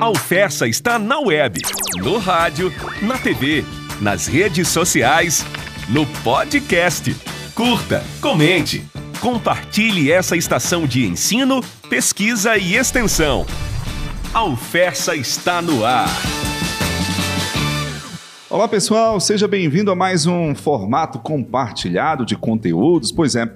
A Alfessa está na web, no rádio, na TV, nas redes sociais, no podcast. Curta, comente, compartilhe essa estação de ensino, pesquisa e extensão. A Alfessa está no ar. Olá pessoal, seja bem-vindo a mais um formato compartilhado de conteúdos. Pois é,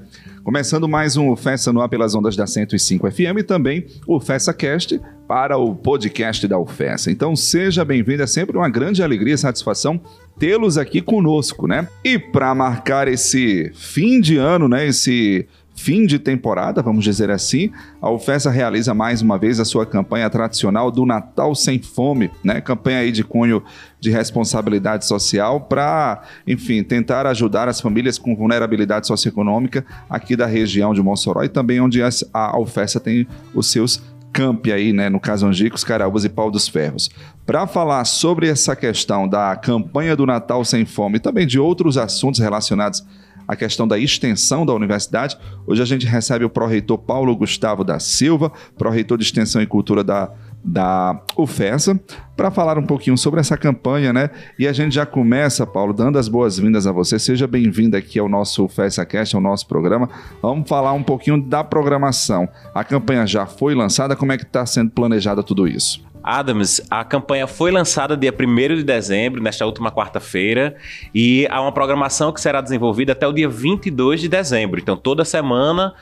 começando mais um Festa no Ar pelas ondas da 105 FM e também o FestaCast para o podcast da UFESA. Então seja bem-vindo, é sempre uma grande alegria e satisfação tê-los aqui conosco, né? E para marcar esse fim de ano, né, esse fim de temporada, vamos dizer assim, a UFESA realiza mais uma vez a sua campanha tradicional do Natal Sem Fome, né? Campanha aí de cunho de responsabilidade social para, enfim, tentar ajudar as famílias com vulnerabilidade socioeconômica aqui da região de Mossoró e também onde a UFESA tem os seus campi aí, né, no caso Angicos, Caraúbas e Pau dos Ferros. Para falar sobre essa questão da campanha do Natal Sem Fome e também de outros assuntos relacionados a questão da extensão da universidade. Hoje a gente recebe o pró-reitor Paulo Gustavo da Silva, pró-reitor de Extensão e Cultura da, da UFESA, para falar um pouquinho sobre essa campanha, né? E a gente já começa, Paulo, dando as boas-vindas a você. Seja bem-vindo aqui ao nosso FESACast, ao nosso programa. Vamos falar um pouquinho da programação. A campanha já foi lançada, como é que está sendo planejada tudo isso? Adams, a campanha foi lançada dia 1 de dezembro, nesta última quarta-feira, e há uma programação que será desenvolvida até o dia 22 de dezembro. Então, toda semana,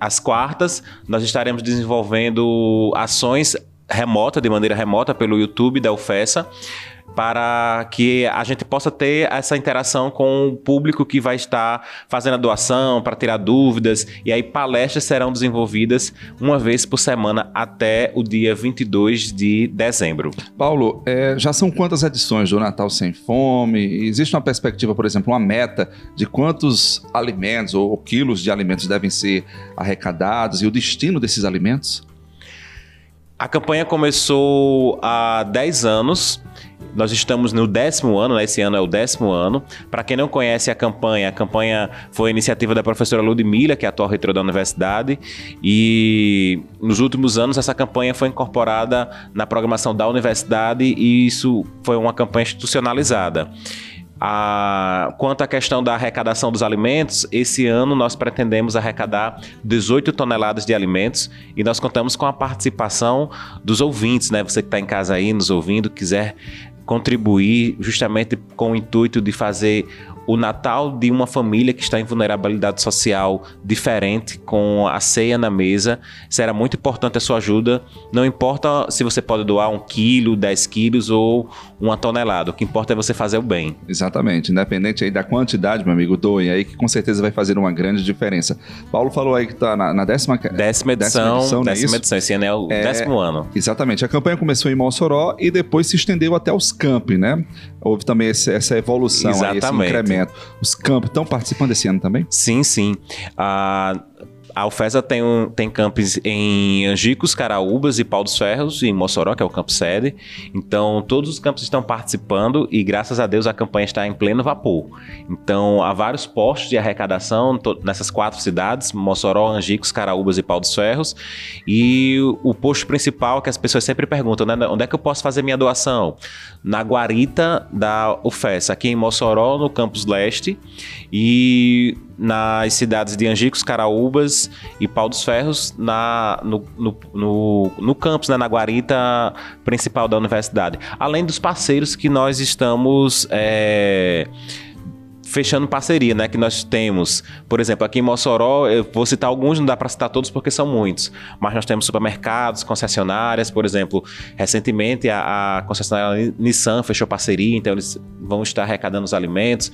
às quartas, nós estaremos desenvolvendo ações remota, de maneira remota, pelo YouTube da UFESA, para que a gente possa ter essa interação com o público que vai estar fazendo a doação, para tirar dúvidas, e aí palestras serão desenvolvidas uma vez por semana até o dia 22 de dezembro. Paulo, é, já são quantas edições do Natal Sem Fome? Existe uma perspectiva, por exemplo, uma meta de quantos alimentos ou quilos de alimentos devem ser arrecadados e o destino desses alimentos? A campanha começou há 10 anos nós estamos no décimo ano, né? esse ano é o décimo ano. Para quem não conhece a campanha, a campanha foi iniciativa da professora Ludmilla, que é a atual reitora da universidade, e nos últimos anos essa campanha foi incorporada na programação da universidade e isso foi uma campanha institucionalizada. A, quanto à questão da arrecadação dos alimentos, esse ano nós pretendemos arrecadar 18 toneladas de alimentos e nós contamos com a participação dos ouvintes, né? Você que está em casa aí nos ouvindo, quiser contribuir justamente com o intuito de fazer o Natal de uma família que está em vulnerabilidade social diferente, com a ceia na mesa. Será muito importante a sua ajuda. Não importa se você pode doar um quilo, 10 quilos ou uma tonelada. O que importa é você fazer o bem. Exatamente. Independente aí da quantidade, meu amigo, doe aí que com certeza vai fazer uma grande diferença. Paulo falou aí que está na, na, décima, décima edição. Décima edição, é décima edição. Esse ano é o é, décimo ano. Exatamente. A campanha começou em Mossoró e depois se estendeu até os campi, né? Houve também esse, essa evolução, aí, esse incremento. Os campos estão participando desse ano também? Sim, sim. Uh, a UFESA tem, um, tem campos em Angicos, Caraúbas e Pau dos Ferros, em Mossoró, que é o campo sede. Então, todos os campos estão participando e, graças a Deus, a campanha está em pleno vapor. Então, há vários postos de arrecadação nessas quatro cidades, Mossoró, Angicos, Caraúbas e Pau dos Ferros. E o, o posto principal que as pessoas sempre perguntam, né? Onde é que eu posso fazer minha doação? Na guarita da UFESA, aqui em Mossoró, no campus leste. E nas cidades de Angicos, Caraúbas e Pau dos Ferros, na, no, no, no, no campus, né, na guarita principal da universidade. Além dos parceiros que nós estamos. É, fechando parceria, né? Que nós temos, por exemplo, aqui em Mossoró, eu vou citar alguns, não dá para citar todos porque são muitos, mas nós temos supermercados, concessionárias, por exemplo, recentemente a, a concessionária Nissan fechou parceria, então eles vão estar arrecadando os alimentos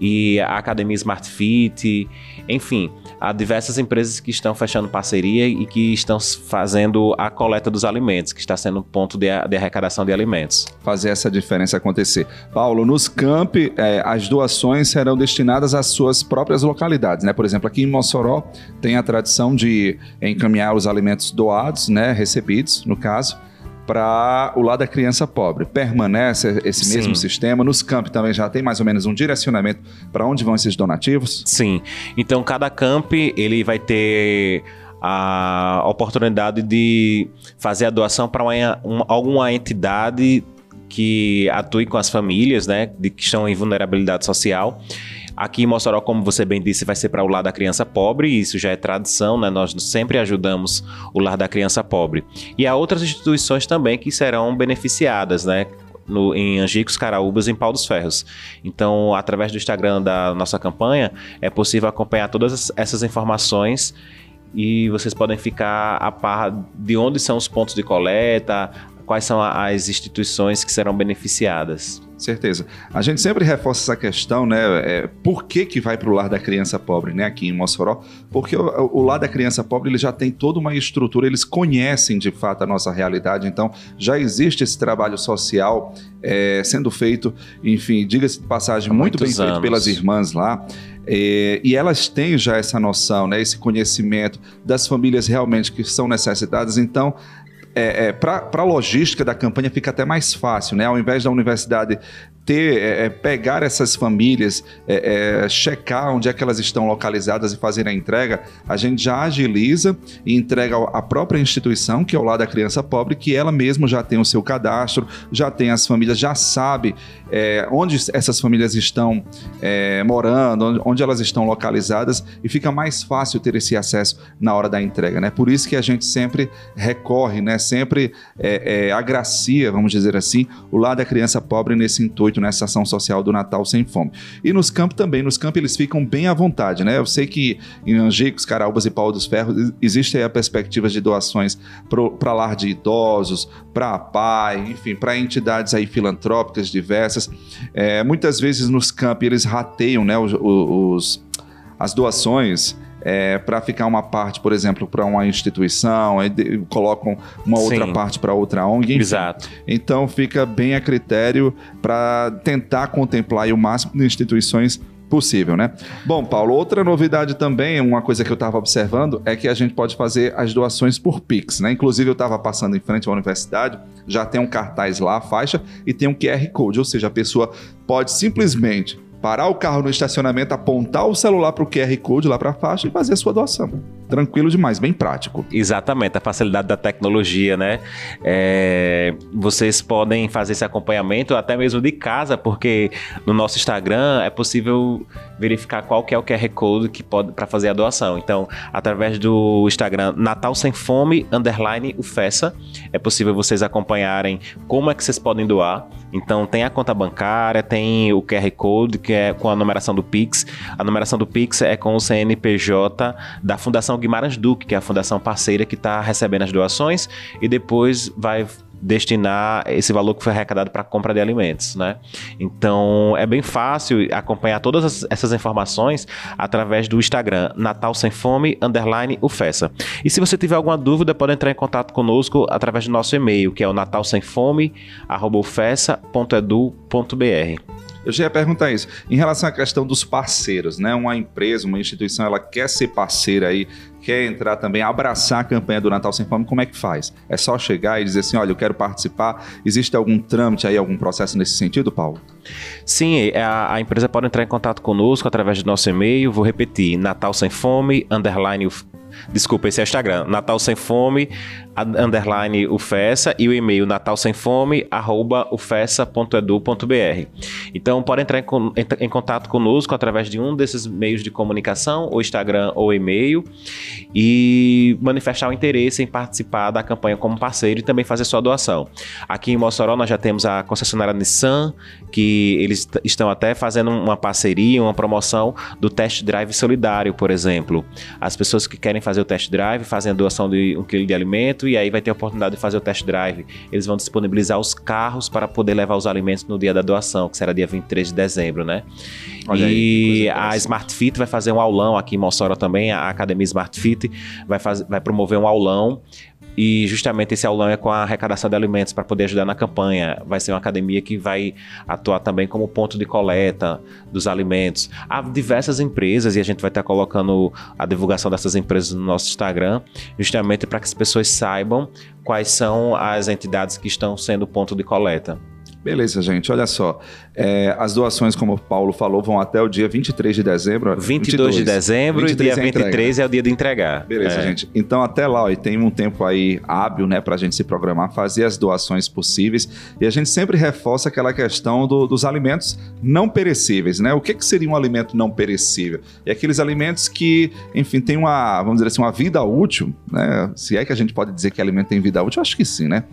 e a Academia Smart Fit, enfim, há diversas empresas que estão fechando parceria e que estão fazendo a coleta dos alimentos, que está sendo um ponto de, de arrecadação de alimentos. Fazer essa diferença acontecer. Paulo, nos campi, é, as doações serão destinadas às suas próprias localidades, né? Por exemplo, aqui em Mossoró tem a tradição de encaminhar os alimentos doados, né, recebidos, no caso, para o lado da criança pobre. Permanece esse Sim. mesmo sistema? Nos campi também já tem mais ou menos um direcionamento para onde vão esses donativos? Sim. Então, cada camp ele vai ter a oportunidade de fazer a doação para alguma entidade que atue com as famílias, né, de que estão em vulnerabilidade social. Aqui em Mossoró, como você bem disse, vai ser para o lar da criança pobre, e isso já é tradição, né? Nós sempre ajudamos o lar da criança pobre. E há outras instituições também que serão beneficiadas, né? No, em Angicos, Caraúbas e em Pau dos Ferros. Então, através do Instagram da nossa campanha, é possível acompanhar todas essas informações e vocês podem ficar a par de onde são os pontos de coleta, quais são as instituições que serão beneficiadas. Certeza. A gente sempre reforça essa questão, né? É, por que, que vai para o lar da criança pobre, né? Aqui em Mossoró, porque o, o lar da criança pobre ele já tem toda uma estrutura, eles conhecem de fato a nossa realidade, então já existe esse trabalho social é, sendo feito, enfim, diga-se de passagem, Há muito bem anos. feito pelas irmãs lá. É, e elas têm já essa noção, né, esse conhecimento das famílias realmente que são necessitadas. Então, é, é, para a logística da campanha fica até mais fácil, né? Ao invés da universidade ter, é, é, pegar essas famílias, é, é, checar onde é que elas estão localizadas e fazer a entrega, a gente já agiliza e entrega a própria instituição, que é o lado da criança pobre, que ela mesma já tem o seu cadastro, já tem as famílias, já sabe é, onde essas famílias estão é, morando, onde elas estão localizadas e fica mais fácil ter esse acesso na hora da entrega, né? Por isso que a gente sempre recorre, né? Sempre agracia, vamos dizer assim, o lado da criança pobre nesse intuito muito nessa ação social do Natal Sem Fome. E nos campos também, nos campos eles ficam bem à vontade, né? Eu sei que em Angicos, Caraúbas e Pau dos Ferros existe a perspectiva de doações para lar de idosos, para a PAI, enfim, para entidades aí filantrópicas diversas. É, muitas vezes nos campos eles rateiam né, os, os as doações é, para ficar uma parte, por exemplo, para uma instituição, aí de, colocam uma outra Sim. parte para outra ONG. Enfim. Exato. Então fica bem a critério para tentar contemplar o máximo de instituições possível, né? Bom, Paulo, outra novidade também, uma coisa que eu estava observando é que a gente pode fazer as doações por Pix, né? Inclusive eu estava passando em frente à universidade, já tem um cartaz lá, a faixa e tem um QR Code, ou seja, a pessoa pode simplesmente parar o carro no estacionamento, apontar o celular para o QR Code lá para a faixa e fazer a sua doação. Tranquilo demais, bem prático. Exatamente, a facilidade da tecnologia, né? É, vocês podem fazer esse acompanhamento até mesmo de casa, porque no nosso Instagram é possível verificar qual que é o QR Code que pode para fazer a doação. Então, através do Instagram Natal Sem Fome underline UFESA, é possível vocês acompanharem como é que vocês podem doar. Então, tem a conta bancária, tem o QR Code que é com a numeração do Pix. A numeração do Pix é com o CNPJ da Fundação Guimarães Duque, que é a fundação parceira que está recebendo as doações e depois vai destinar esse valor que foi arrecadado para compra de alimentos, né? Então é bem fácil acompanhar todas essas informações através do Instagram Natal Sem Fome underline UFESA. E se você tiver alguma dúvida, pode entrar em contato conosco através do nosso e-mail, que é o natalsemfome@ufesa.edu.br. Eu já ia perguntar isso. Em relação à questão dos parceiros, né? Uma empresa, uma instituição, ela quer ser parceira aí, quer entrar também, abraçar a campanha do Natal Sem Fome, como é que faz? É só chegar e dizer assim, olha, eu quero participar. Existe algum trâmite aí, algum processo nesse sentido, Paulo? Sim, é, a, a empresa pode entrar em contato conosco através do nosso e-mail. Vou repetir, Natal Sem Fome, underline Desculpa, esse é o Instagram. Natal Sem Fome, underline ufessa e o e-mail natalsemfome, arroba. Então, pode entrar em, em, contato conosco através de um desses meios de comunicação, ou Instagram ou e-mail, e manifestar o interesse em participar da campanha como parceiro e também fazer sua doação. Aqui em Mossoró, nós já temos a concessionária Nissan, que eles estão até fazendo uma parceria, uma promoção do test drive solidário, por exemplo. As pessoas que querem fazer o test drive fazem a doação de um quilo de alimento e aí vai ter a oportunidade de fazer o test drive. Eles vão disponibilizar os carros para poder levar os alimentos no dia da doação, que será dia 23 de dezembro, né? Olha e aí, a Smart Fit vai fazer um aulão aqui em Mossoró também, a Academia Smart Fit vai, fazer, vai promover um aulão e justamente esse aulão é com a arrecadação de alimentos para poder ajudar na campanha. Vai ser uma academia que vai atuar também como ponto de coleta dos alimentos. Há diversas empresas e a gente vai estar colocando a divulgação dessas empresas no nosso Instagram, justamente para que as pessoas saibam quais são as entidades que estão sendo ponto de coleta. Beleza, gente. Olha só. É, as doações, como o Paulo falou, vão até o dia 23 de dezembro. 22, 22 de dezembro 23 e dia 23 é, é, o dia de entregar. Beleza, é. gente. Então, até lá, ó, e tem um tempo aí hábil, né, pra gente se programar, fazer as doações possíveis. E a gente sempre reforça aquela questão do, dos alimentos não perecíveis, né? O que, que seria um alimento não perecível? É aqueles alimentos que, enfim, tem uma, vamos dizer assim, uma vida útil, né? Se é que a gente pode dizer que alimento tem vida útil, eu acho que sim, né?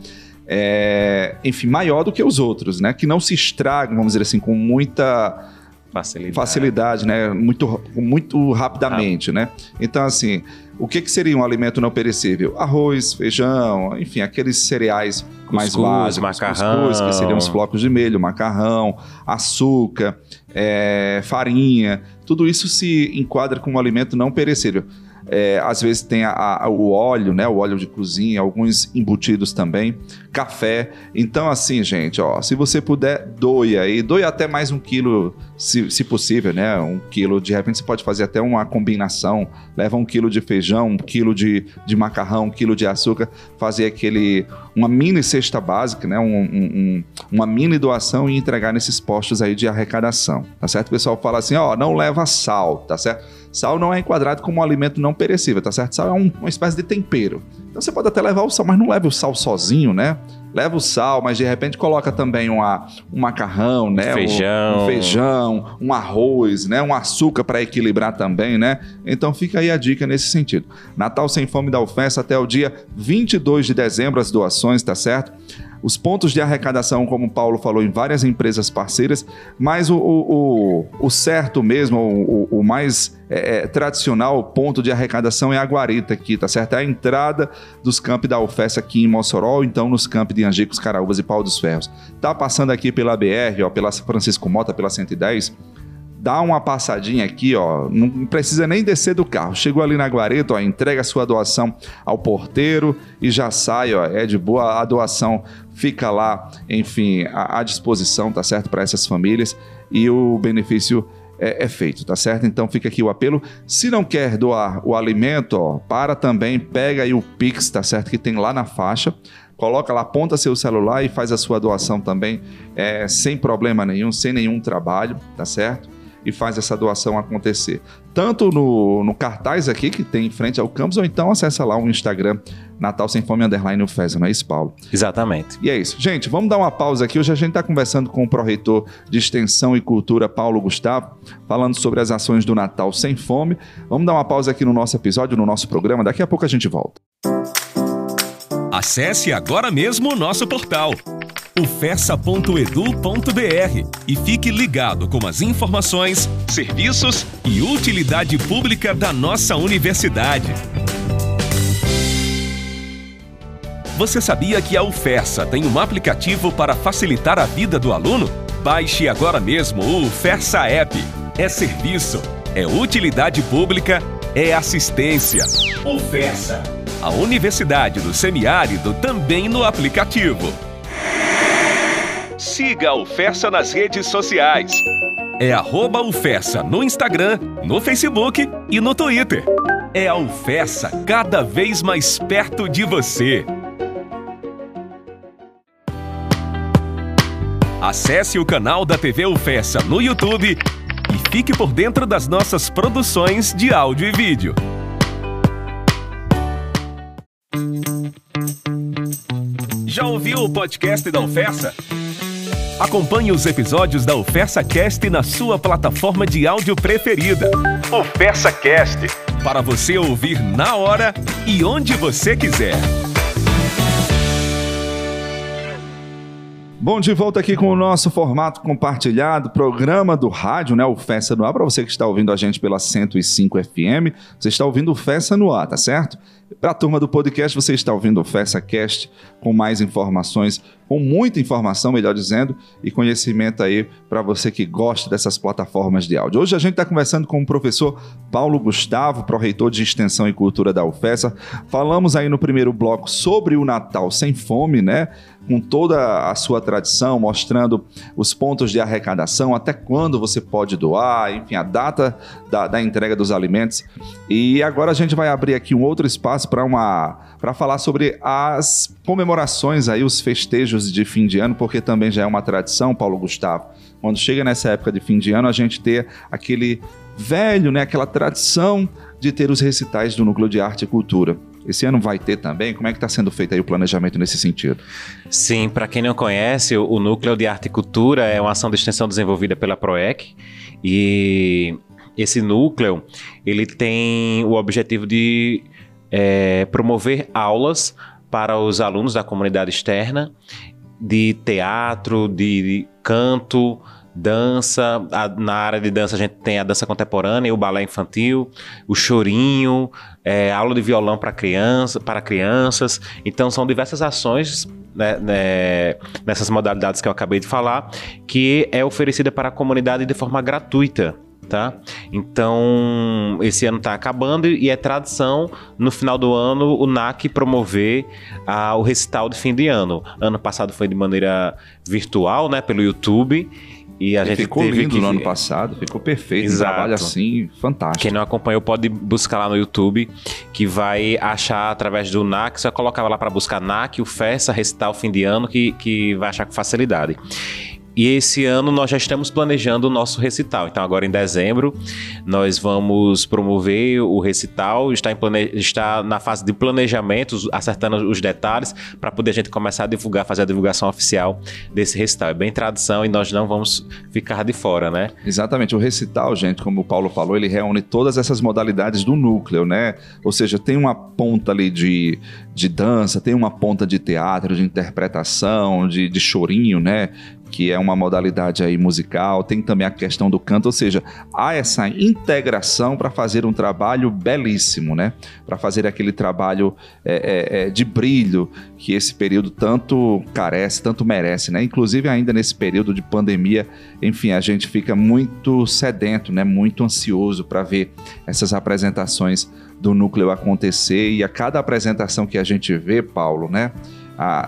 É, enfim, maior do que os outros, né? Que não se estragam, vamos dizer assim, com muita facilidade, facilidade né? Muito, muito rapidamente, ah. né? Então, assim, o que, que seria um alimento não perecível? Arroz, feijão, enfim, aqueles cereais cuscuz, mais básicos, macarrão, cuscuz, que seriam os flocos de milho, macarrão, açúcar, é, farinha, tudo isso se enquadra como um alimento não perecível. É, às vezes tem a, a, o óleo, né? O óleo de cozinha, alguns embutidos também, café. Então, assim, gente, ó, se você puder, doe aí. Doe até mais um quilo, se, se possível, né? Um quilo, de repente você pode fazer até uma combinação. Leva um quilo de feijão, um quilo de, de macarrão, um quilo de açúcar, fazer aquele. Uma mini cesta básica, né? Um, um, uma mini doação e entregar nesses postos aí de arrecadação. Tá certo? O pessoal fala assim, ó, não leva sal, tá certo? Sal não é enquadrado como um alimento não perecível, tá certo? Sal é um, uma espécie de tempero. Então você pode até levar o sal, mas não leve o sal sozinho, né? Leva o sal, mas de repente coloca também uma, um macarrão, né? Feijão. Um, feijão, um arroz, né? Um açúcar para equilibrar também, né? Então fica aí a dica nesse sentido. Natal Sem Fome da UFES até o dia 22 de dezembro, as doações, tá certo? Os pontos de arrecadação, como o Paulo falou, em várias empresas parceiras, mas o, o, o certo mesmo, o, o mais é, é, tradicional ponto de arrecadação é a Guarita aqui, tá certo? É a entrada dos campos da UFES aqui em Mossoró, então nos campos de Angicos, Caraúbas e Pau dos Ferros. Tá passando aqui pela BR, ó, pela Francisco Mota, pela 110, dá uma passadinha aqui, ó, não precisa nem descer do carro. Chegou ali na guareta, ó, entrega sua doação ao porteiro e já sai, ó, é de boa, a doação fica lá, enfim, à, à disposição, tá certo, para essas famílias e o benefício é, é, feito, tá certo? Então fica aqui o apelo. Se não quer doar o alimento, ó, para também, pega aí o Pix, tá certo? Que tem lá na faixa. Coloca lá, aponta seu celular e faz a sua doação também, é, sem problema nenhum, sem nenhum trabalho, tá certo? E faz essa doação acontecer. Tanto no, no cartaz aqui que tem em frente ao campus, ou então acessa lá o Instagram Natal Sem Fome Underline UFES, não é isso, Paulo? Exatamente. E é isso. Gente, vamos dar uma pausa aqui. Hoje a gente está conversando com o pró-reitor de Extensão e Cultura, Paulo Gustavo, falando sobre as ações do Natal Sem Fome. Vamos dar uma pausa aqui no nosso episódio, no nosso programa. Daqui a pouco a gente volta. Acesse agora mesmo o nosso portal ufessa.edu.br e fique ligado com as informações, serviços e utilidade pública da nossa universidade. Você sabia que a UFESA tem um aplicativo para facilitar a vida do aluno? Baixe agora mesmo o UFESA App. É serviço, é utilidade pública, é assistência. UFESA. A Universidade do Semiárido também no aplicativo. Siga a UFESA nas redes sociais. É arroba no Instagram, no Facebook e no Twitter. É a UFESA cada vez mais perto de você. Acesse o canal da TV UFESA no YouTube e fique por dentro das nossas produções de áudio e vídeo. Já ouviu o podcast da UFESA? Acompanhe os episódios da Oferta Cast na sua plataforma de áudio preferida. Oferta Cast para você ouvir na hora e onde você quiser. Bom, de volta aqui com o nosso formato compartilhado, programa do rádio, né? O Festa no Ar. Para você que está ouvindo a gente pela 105 FM, você está ouvindo o Festa no Ar, tá certo? Para a turma do podcast, você está ouvindo o FessaCast com mais informações, com muita informação, melhor dizendo, e conhecimento aí para você que gosta dessas plataformas de áudio. Hoje a gente está conversando com o professor Paulo Gustavo, pró-reitor de Extensão e Cultura da UFESA. Falamos aí no primeiro bloco sobre o Natal sem fome, né? Com toda a sua tradição, mostrando os pontos de arrecadação, até quando você pode doar, enfim, a data da, da entrega dos alimentos. E agora a gente vai abrir aqui um outro espaço espaço para uma para falar sobre as comemorações aí, os festejos de fim de ano, porque também já é uma tradição, Paulo Gustavo. Quando chega nessa época de fim de ano, a gente ter aquele velho, né, aquela tradição de ter os recitais do Núcleo de Arte e Cultura. Esse ano vai ter também? Como é que está sendo feito aí o planejamento nesse sentido? Sim, para quem não conhece, o Núcleo de Arte e Cultura é uma ação de extensão desenvolvida pela PROEC e esse núcleo ele tem o objetivo de é, promover aulas para os alunos da comunidade externa de teatro, de canto, dança. A, na área de dança a gente tem a dança contemporânea, o balé infantil, o chorinho, é, aula de violão para criança, crianças. Então são diversas ações né, né, nessas modalidades que eu acabei de falar que é oferecida para a comunidade de forma gratuita tá? Então, esse ano está acabando e é tradição no final do ano o NAC promover ah, o recital de fim de ano. Ano passado foi de maneira virtual, né, pelo YouTube. E a e gente ficou lindo que... no ano passado, ficou perfeito, Exato. um trabalho assim, fantástico. Quem não acompanhou pode buscar lá no YouTube, que vai achar através do NAC, só colocava lá para buscar NAC, o FESA, recital fim de ano, que, que vai achar com facilidade. E esse ano nós já estamos planejando o nosso recital. Então, agora em dezembro, nós vamos promover o recital, está, em plane... está na fase de planejamento, acertando os detalhes, para poder a gente começar a divulgar, fazer a divulgação oficial desse recital. É bem tradição e nós não vamos ficar de fora, né? Exatamente. O recital, gente, como o Paulo falou, ele reúne todas essas modalidades do núcleo, né? Ou seja, tem uma ponta ali de, de dança, tem uma ponta de teatro, de interpretação, de, de chorinho, né? Que é uma modalidade aí musical, tem também a questão do canto, ou seja, há essa integração para fazer um trabalho belíssimo, né? Para fazer aquele trabalho é, é, é, de brilho que esse período tanto carece, tanto merece, né? Inclusive ainda nesse período de pandemia, enfim, a gente fica muito sedento, né? Muito ansioso para ver essas apresentações do núcleo acontecer e a cada apresentação que a gente vê, Paulo, né?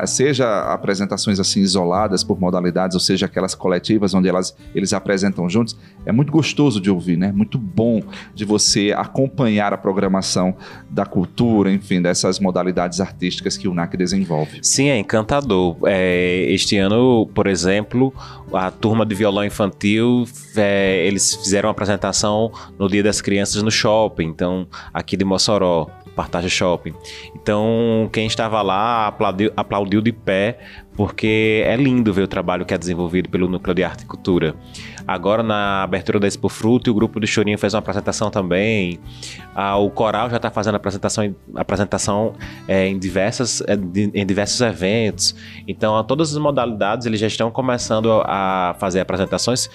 Seja apresentações assim isoladas por modalidades, ou seja aquelas coletivas onde elas, eles apresentam juntos, é muito gostoso de ouvir, né? Muito bom de você acompanhar a programação da cultura, enfim, dessas modalidades artísticas que o NAC desenvolve. Sim, é encantador. É, este ano, por exemplo, a turma de violão infantil, é, eles fizeram uma apresentação no Dia das Crianças no shopping, então aqui de Mossoró. Partage Shopping. Então, quem estava lá aplaudiu, aplaudiu de pé, porque é lindo ver o trabalho que é desenvolvido pelo Núcleo de Arte e Cultura. Agora, na abertura da Expo Fruto, o grupo do Chorinho fez uma apresentação também. Ah, o Coral já está fazendo apresentação, apresentação é, em, diversas, é, em diversos eventos. Então, a todas as modalidades, eles já estão começando a fazer apresentações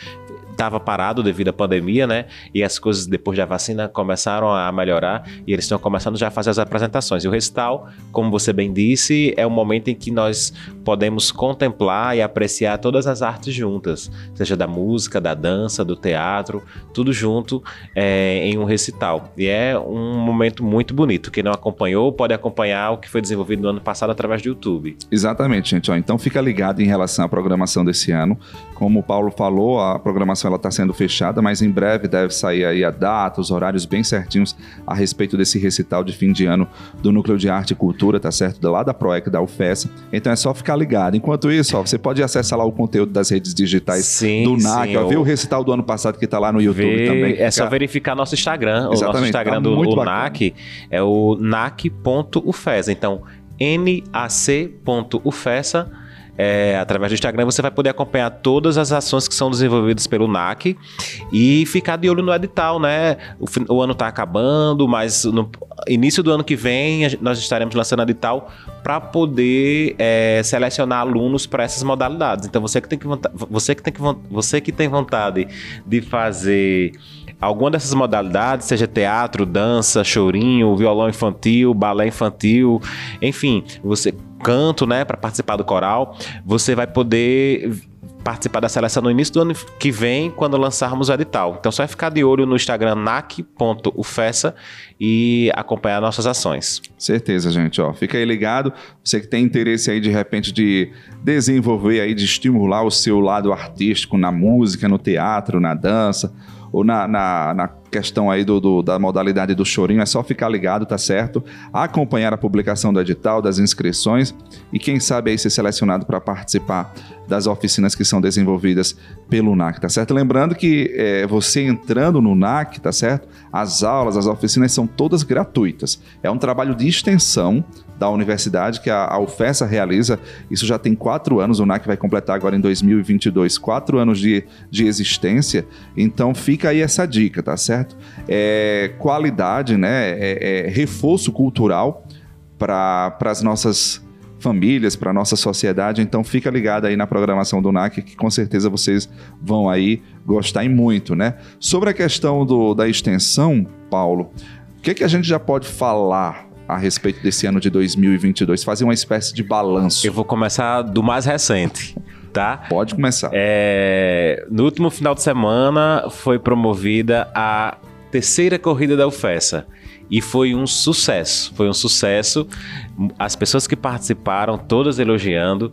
estava parado devido à pandemia, né? E as coisas depois da vacina começaram a melhorar e eles estão começando já a fazer as apresentações. E o recital, como você bem disse, é o momento em que nós podemos contemplar e apreciar todas as artes juntas, seja da música, da dança, do teatro, tudo junto é, em um recital. E é um momento muito bonito. Quem não acompanhou pode acompanhar o que foi desenvolvido no ano passado através do YouTube. Exatamente, gente. Ó, então fica ligado em relação à programação desse ano. Como o Paulo falou, a programação ela está sendo fechada, mas em breve deve sair aí a data, os horários bem certinhos a respeito desse recital de fim de ano do Núcleo de Arte e Cultura, tá certo? Lá da PROEC, da UFES. Então é só ficar ligado. Enquanto isso, ó, você pode acessar lá o conteúdo das redes digitais sim, do NAC, ó, ver o recital do ano passado que está lá no YouTube ver, também. É só verificar nosso Instagram. Exatamente, o nosso Instagram tá do NAC é o nac.ufesa. Então, nac.ufesa é, através do Instagram, você vai poder acompanhar todas as ações que são desenvolvidas pelo NAC e ficar de olho no edital, né? O, o ano está acabando, mas no início do ano que vem nós estaremos lançando edital para poder é, selecionar alunos para essas modalidades. Então você que tem que você que tem que você que tem vontade de fazer alguma dessas modalidades, seja teatro, dança, chorinho, violão infantil, balé infantil, enfim, você canto, né, para participar do coral, você vai poder participar da seleção no início do ano que vem, quando lançarmos o edital. Então, só é ficar de olho no Instagram nac.ufessa e acompanhar nossas ações. Certeza, gente. Ó, fica aí ligado. Você que tem interesse aí, de repente, de desenvolver aí, de estimular o seu lado artístico na música, no teatro, na dança, ou na, na, na questão aí do, do, da modalidade do chorinho, é só ficar ligado, tá certo? Acompanhar a publicação do edital, das inscrições e quem sabe aí ser selecionado para participar das oficinas que são desenvolvidas pelo NAC, tá certo? Lembrando que é, você entrando no NAC, tá certo? As aulas, as oficinas são todas gratuitas. É um trabalho de extensão da universidade que a, a UFESA realiza. Isso já tem quatro anos, o NAC vai completar agora em 2022, quatro anos de, de existência. Então fica aí essa dica, tá certo? É, qualidade, né? É, é reforço cultural para as nossas famílias, para nossa sociedade. Então fica ligado aí na programação do NAC, que com certeza vocês vão aí gostar e muito, né? Sobre a questão do, da extensão, Paulo, o que, que a gente já pode falar a respeito desse ano de 2022? Fazer uma espécie de balanço. Eu vou começar do mais recente. Tá? Pode começar. É, no último final de semana foi promovida a terceira corrida da UFESA e foi um sucesso. Foi um sucesso. As pessoas que participaram, todas elogiando,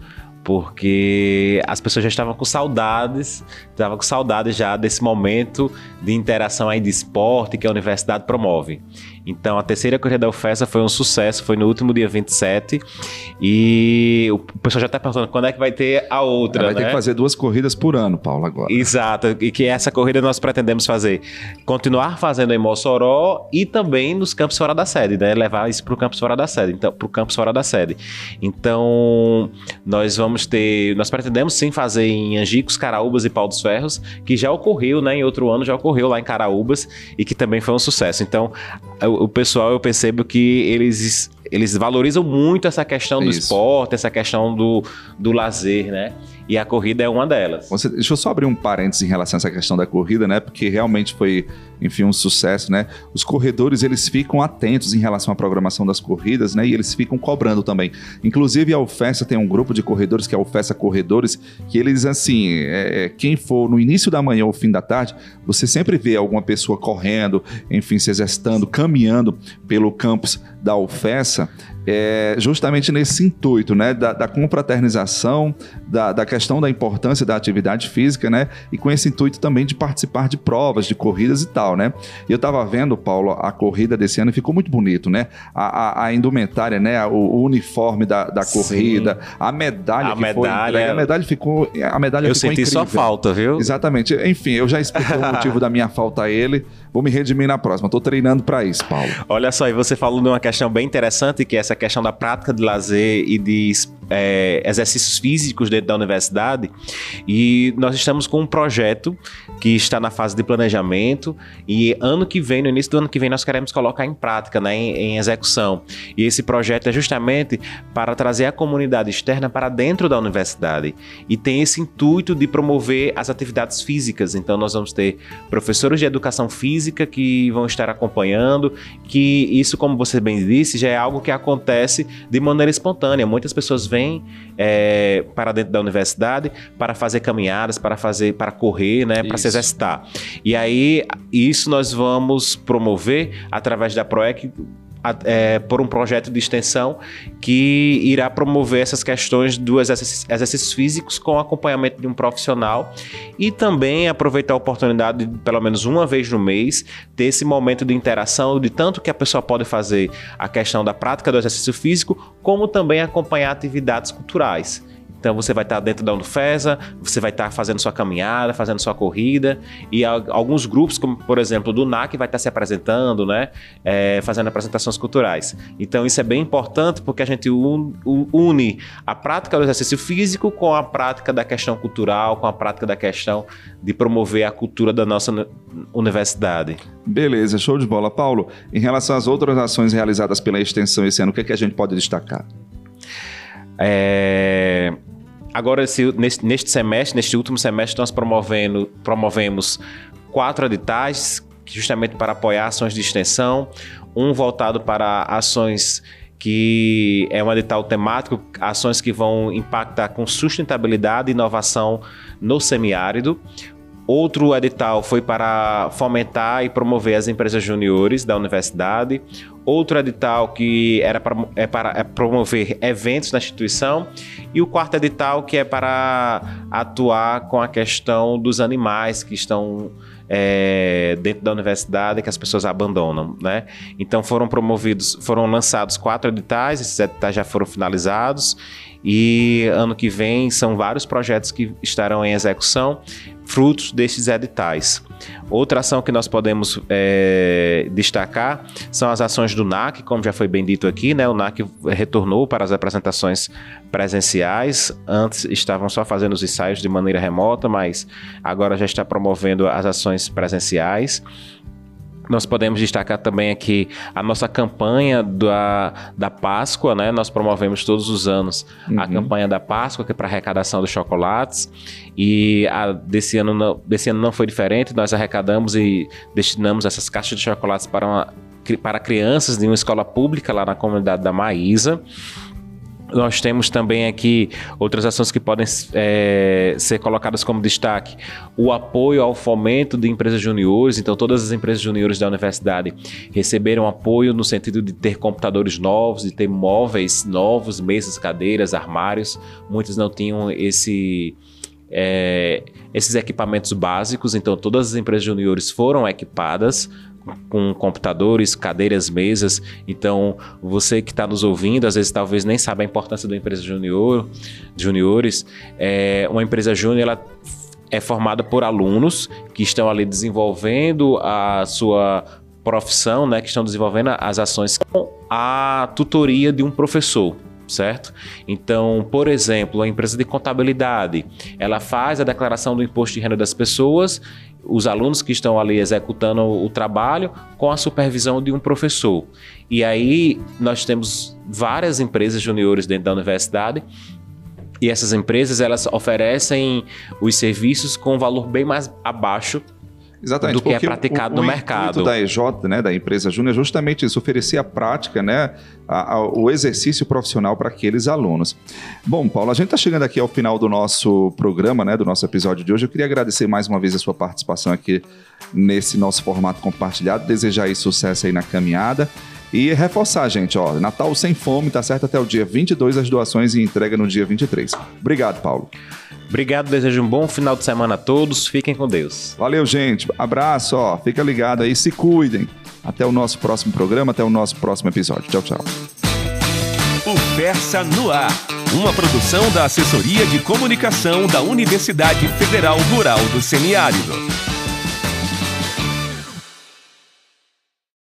porque as pessoas já estavam com saudades, estavam com saudades já desse momento de interação aí de esporte que a universidade promove. Então, a terceira corrida da UFESA foi um sucesso, foi no último dia 27. E o pessoal já está perguntando quando é que vai ter a outra. Vai né? ter que fazer duas corridas por ano, Paulo, agora. Exato, e que essa corrida nós pretendemos fazer. Continuar fazendo em Mossoró e também nos campos fora da sede, né? Levar isso para o campus fora da sede. Então, para o campus fora da sede. Então, nós vamos ter. Nós pretendemos sim fazer em Angicos, Caraúbas e Pau dos Ferros, que já ocorreu, né? Em outro ano já ocorreu lá em Caraúbas e que também foi um sucesso. Então, o pessoal eu percebo que eles, eles valorizam muito essa questão do Isso. esporte, essa questão do, do lazer, né? E a corrida é uma delas. Você, deixa eu só abrir um parênteses em relação a essa questão da corrida, né? Porque realmente foi, enfim, um sucesso, né? Os corredores, eles ficam atentos em relação à programação das corridas, né? E eles ficam cobrando também. Inclusive, a UFESA tem um grupo de corredores, que é a UFESA Corredores, que eles, assim, é, é, quem for no início da manhã ou fim da tarde, você sempre vê alguma pessoa correndo, enfim, se exercitando, caminhando pelo campus da UFESA, é, justamente nesse intuito, né, da, da confraternização, da, da, questão da importância da atividade física, né, e com esse intuito também de participar de provas, de corridas e tal, né. E eu estava vendo, Paulo, a corrida desse ano ficou muito bonito, né, a, a, a indumentária, né, o, o uniforme da, da corrida, Sim. a medalha a que medalha... foi a medalha ficou, a medalha eu ficou senti incrível. sua falta, viu? Exatamente. Enfim, eu já expliquei o motivo da minha falta a ele. Vou me redimir na próxima. Estou treinando para isso, Paulo. Olha só, e você falou de uma questão bem interessante, que é essa questão da prática de lazer e de é, exercícios físicos dentro da universidade. E nós estamos com um projeto que está na fase de planejamento e ano que vem, no início do ano que vem, nós queremos colocar em prática, né, em, em execução. E esse projeto é justamente para trazer a comunidade externa para dentro da universidade. E tem esse intuito de promover as atividades físicas. Então, nós vamos ter professores de educação física que vão estar acompanhando, que isso, como você bem disse, já é algo que acontece de maneira espontânea. Muitas pessoas vêm é, para dentro da universidade para fazer caminhadas, para fazer, para correr, né, para se exercitar. E aí, isso nós vamos promover através da PROEC é, por um projeto de extensão que irá promover essas questões dos exercícios, exercícios, físicos com acompanhamento de um profissional e também aproveitar a oportunidade de, pelo menos uma vez no mês, ter esse momento de interação, de tanto que a pessoa pode fazer a questão da prática do exercício físico, como também acompanhar atividades culturais. Então você vai estar dentro da Unifesa, você vai estar fazendo sua caminhada, fazendo sua corrida, e alguns grupos, como por exemplo do NAC, vai estar se apresentando, né? É, fazendo apresentações culturais. Então isso é bem importante porque a gente une a prática do exercício físico com a prática da questão cultural, com a prática da questão de promover a cultura da nossa universidade. Beleza, show de bola. Paulo, em relação às outras ações realizadas pela extensão esse ano, o que, é que a gente pode destacar? É, agora, esse, neste, neste, semestre, neste último semestre, nós promovendo, promovemos quatro editais, justamente para apoiar ações de extensão, um voltado para ações que é um edital temático, ações que vão impactar com sustentabilidade e inovação no semiárido. Outro edital foi para fomentar e promover as empresas juniores da universidade. Outro edital que era para, é para é promover eventos na instituição. E o quarto edital que é para atuar com a questão dos animais que estão é, dentro da universidade que as pessoas abandonam, né? Então foram promovidos, foram lançados quatro editais, esses editais já foram finalizados e ano que vem são vários projetos que estarão em execução, frutos desses editais. Outra ação que nós podemos é, destacar são as ações do NAC, como já foi bem dito aqui, né? O NAC retornou para as apresentações presenciais. Antes estavam só fazendo os ensaios de maneira remota, mas agora já está promovendo as ações presenciais. Nós podemos destacar também aqui a nossa campanha da, da Páscoa, né? Nós promovemos todos os anos uhum. a campanha da Páscoa, que é para arrecadação dos chocolates. E a, desse, ano não, desse ano não foi diferente. Nós arrecadamos e destinamos essas caixas de chocolates para, uma, para crianças de uma escola pública lá na comunidade da Maísa. Nós temos também aqui outras ações que podem é, ser colocadas como destaque. O apoio ao fomento de empresas juniores. Então, todas as empresas juniores da universidade receberam apoio no sentido de ter computadores novos, de ter móveis novos, mesas, cadeiras, armários. Muitas não tinham esse. É, esses equipamentos básicos, então todas as empresas juniores foram equipadas com computadores, cadeiras, mesas. Então, você que está nos ouvindo, às vezes talvez nem sabe a importância da empresa junior, juniores. É, uma empresa júnior, ela é formada por alunos que estão ali desenvolvendo a sua profissão, né, que estão desenvolvendo as ações com a tutoria de um professor certo? Então, por exemplo, a empresa de contabilidade, ela faz a declaração do imposto de renda das pessoas os alunos que estão ali executando o trabalho com a supervisão de um professor. E aí nós temos várias empresas juniores dentro da universidade e essas empresas elas oferecem os serviços com um valor bem mais abaixo Exatamente, do que é praticado o, o no mercado. O da EJ, né, da empresa Júnior, é justamente isso, oferecer a prática, né, a, a, o exercício profissional para aqueles alunos. Bom, Paulo, a gente está chegando aqui ao final do nosso programa, né, do nosso episódio de hoje. Eu queria agradecer mais uma vez a sua participação aqui nesse nosso formato compartilhado, desejar aí sucesso aí na caminhada. E reforçar, gente, ó, Natal sem fome, tá certo até o dia 22, as doações e entrega no dia 23. Obrigado, Paulo. Obrigado, desejo um bom final de semana a todos. Fiquem com Deus. Valeu, gente. Abraço, ó. Fica ligado aí, se cuidem. Até o nosso próximo programa, até o nosso próximo episódio. Tchau, tchau. O Versa no Ar, uma produção da Assessoria de Comunicação da Universidade Federal Rural do Semiárido.